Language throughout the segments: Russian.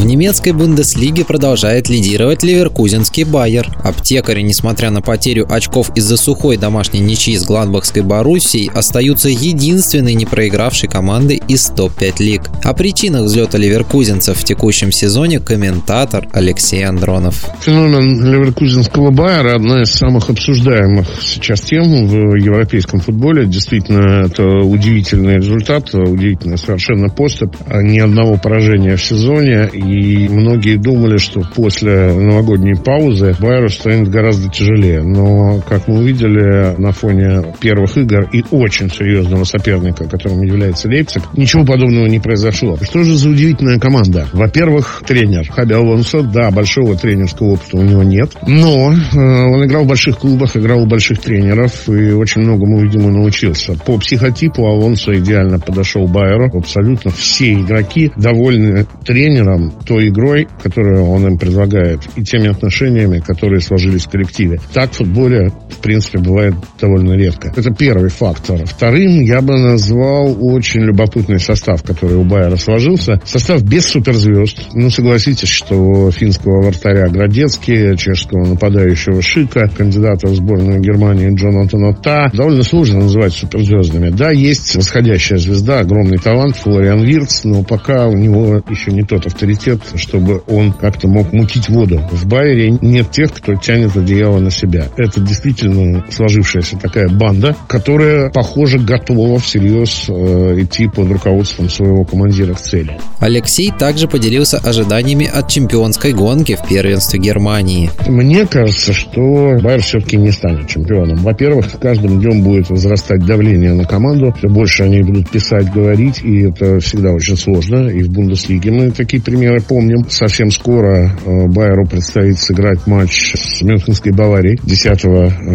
В немецкой Бундеслиге продолжает лидировать ливеркузенский Байер. Аптекари, несмотря на потерю очков из-за сухой домашней ничьи с Гладбахской Боруссией, остаются единственной не проигравшей командой из топ-5 лиг. О причинах взлета ливеркузенцев в текущем сезоне комментатор Алексей Андронов. Феномен ливеркузенского Байера одна из самых обсуждаемых сейчас тем в европейском футболе. Действительно, это удивительный результат, удивительный совершенно поступ. Ни одного поражения в сезоне и многие думали, что после новогодней паузы Байеру станет гораздо тяжелее. Но, как мы увидели на фоне первых игр и очень серьезного соперника, которым является Лейпциг, ничего подобного не произошло. Что же за удивительная команда? Во-первых, тренер Хаби Алонсо, да, большого тренерского опыта у него нет, но э, он играл в больших клубах, играл у больших тренеров и очень многому, видимо, научился. По психотипу Алонсо идеально подошел Байеру. Абсолютно все игроки довольны тренером, той игрой, которую он им предлагает, и теми отношениями, которые сложились в коллективе. Так в футболе, в принципе, бывает довольно редко. Это первый фактор. Вторым я бы назвал очень любопытный состав, который у Байера сложился. Состав без суперзвезд. Ну, согласитесь, что финского вратаря Градецки, чешского нападающего Шика, кандидата в сборную Германии Джонатана Та довольно сложно называть суперзвездами. Да, есть восходящая звезда, огромный талант Флориан Вирц, но пока у него еще не тот авторитет, авторитет, чтобы он как-то мог мутить воду. В Байере нет тех, кто тянет одеяло на себя. Это действительно сложившаяся такая банда, которая, похоже, готова всерьез э, идти под руководством своего командира к цели. Алексей также поделился ожиданиями от чемпионской гонки в первенстве Германии. Мне кажется, что Байер все-таки не станет чемпионом. Во-первых, с каждым днем будет возрастать давление на команду. Все больше они будут писать, говорить, и это всегда очень сложно. И в Бундеслиге мы такие примеры помним. Совсем скоро э, Байеру предстоит сыграть матч с Мюнхенской Баварией 10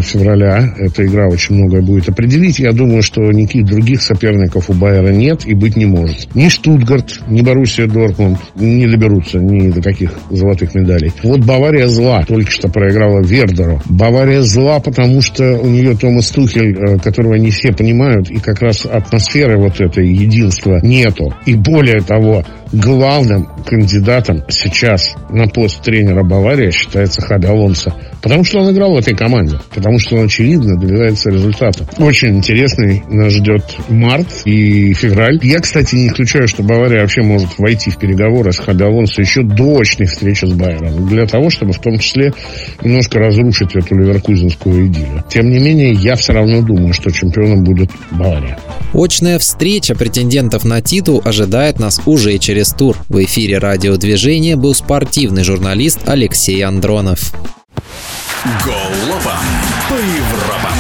февраля. Эта игра очень многое будет определить. Я думаю, что никаких других соперников у Байера нет и быть не может. Ни Штутгарт, ни Боруссия Дортмунд не доберутся ни до каких золотых медалей. Вот Бавария зла. Только что проиграла Вердеру. Бавария зла, потому что у нее Томас Тухель, э, которого не все понимают, и как раз атмосферы вот этой единства нету. И более того, главным кандидатом сейчас на пост тренера Баварии считается Хаби Алонсо. Потому что он играл в этой команде. Потому что он, очевидно, добивается результата. Очень интересный нас ждет март и февраль. Я, кстати, не исключаю, что Бавария вообще может войти в переговоры с Хаби Алонсо еще до очной встречи с Байером. Для того, чтобы в том числе немножко разрушить эту ливеркузинскую идею. Тем не менее, я все равно думаю, что чемпионом будет Бавария. Очная встреча претендентов на титул ожидает нас уже через тур. В эфире радиодвижения был спортивный журналист Алексей Андронов. Голопом по Европам.